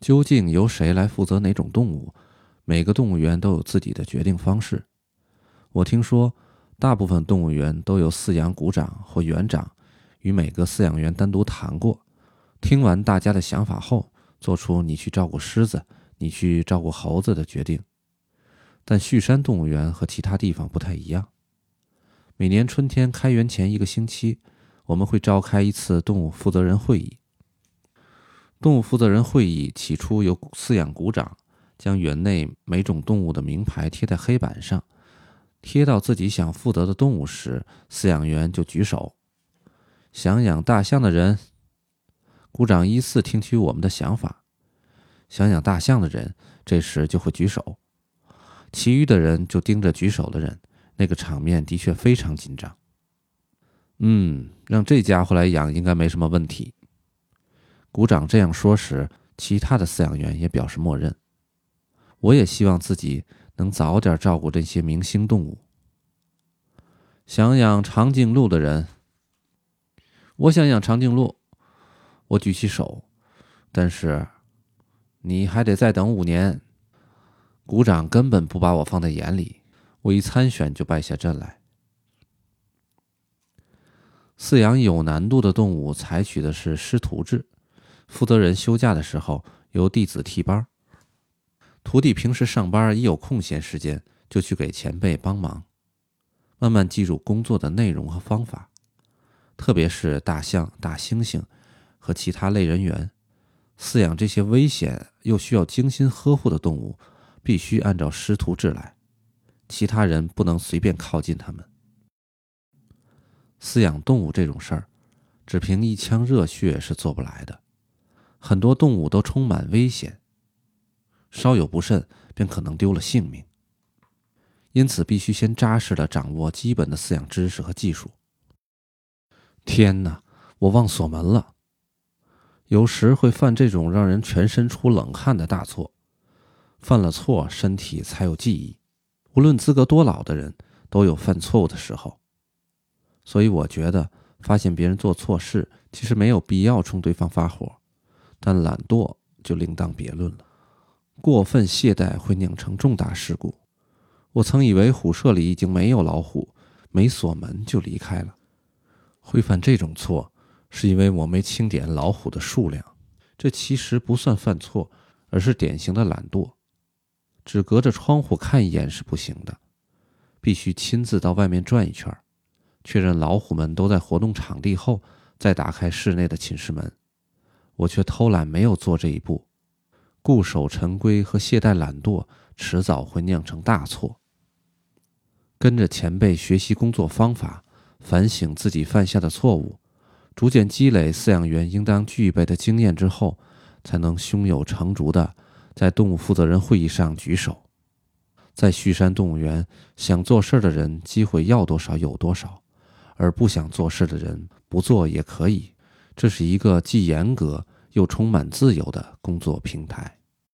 究竟由谁来负责哪种动物？每个动物园都有自己的决定方式。我听说，大部分动物园都有饲养股长或园长与每个饲养员单独谈过，听完大家的想法后，做出你去照顾狮子，你去照顾猴子的决定。但旭山动物园和其他地方不太一样。每年春天开园前一个星期，我们会召开一次动物负责人会议。动物负责人会议起初由饲养股长将园内每种动物的名牌贴在黑板上，贴到自己想负责的动物时，饲养员就举手。想养大象的人，股长依次听取我们的想法。想养大象的人这时就会举手，其余的人就盯着举手的人。那个场面的确非常紧张。嗯，让这家伙来养应该没什么问题。股长这样说时，其他的饲养员也表示默认。我也希望自己能早点照顾这些明星动物。想养长颈鹿的人，我想养长颈鹿。我举起手，但是你还得再等五年。股长根本不把我放在眼里，我一参选就败下阵来。饲养有难度的动物采取的是师徒制。负责人休假的时候，由弟子替班。徒弟平时上班一有空闲时间，就去给前辈帮忙，慢慢记住工作的内容和方法。特别是大象、大猩猩和其他类人猿，饲养这些危险又需要精心呵护的动物，必须按照师徒制来，其他人不能随便靠近他们。饲养动物这种事儿，只凭一腔热血是做不来的。很多动物都充满危险，稍有不慎便可能丢了性命。因此，必须先扎实的掌握基本的饲养知识和技术。天哪，我忘锁门了！有时会犯这种让人全身出冷汗的大错。犯了错，身体才有记忆。无论资格多老的人，都有犯错误的时候。所以，我觉得发现别人做错事，其实没有必要冲对方发火。但懒惰就另当别论了，过分懈怠会酿成重大事故。我曾以为虎舍里已经没有老虎，没锁门就离开了。会犯这种错，是因为我没清点老虎的数量。这其实不算犯错，而是典型的懒惰。只隔着窗户看一眼是不行的，必须亲自到外面转一圈，确认老虎们都在活动场地后，再打开室内的寝室门。我却偷懒，没有做这一步，固守陈规和懈怠懒惰，迟早会酿成大错。跟着前辈学习工作方法，反省自己犯下的错误，逐渐积累饲养员应当具备的经验之后，才能胸有成竹地在动物负责人会议上举手。在旭山动物园，想做事的人机会要多少有多少，而不想做事的人不做也可以。这是一个既严格又充满自由的工作平台。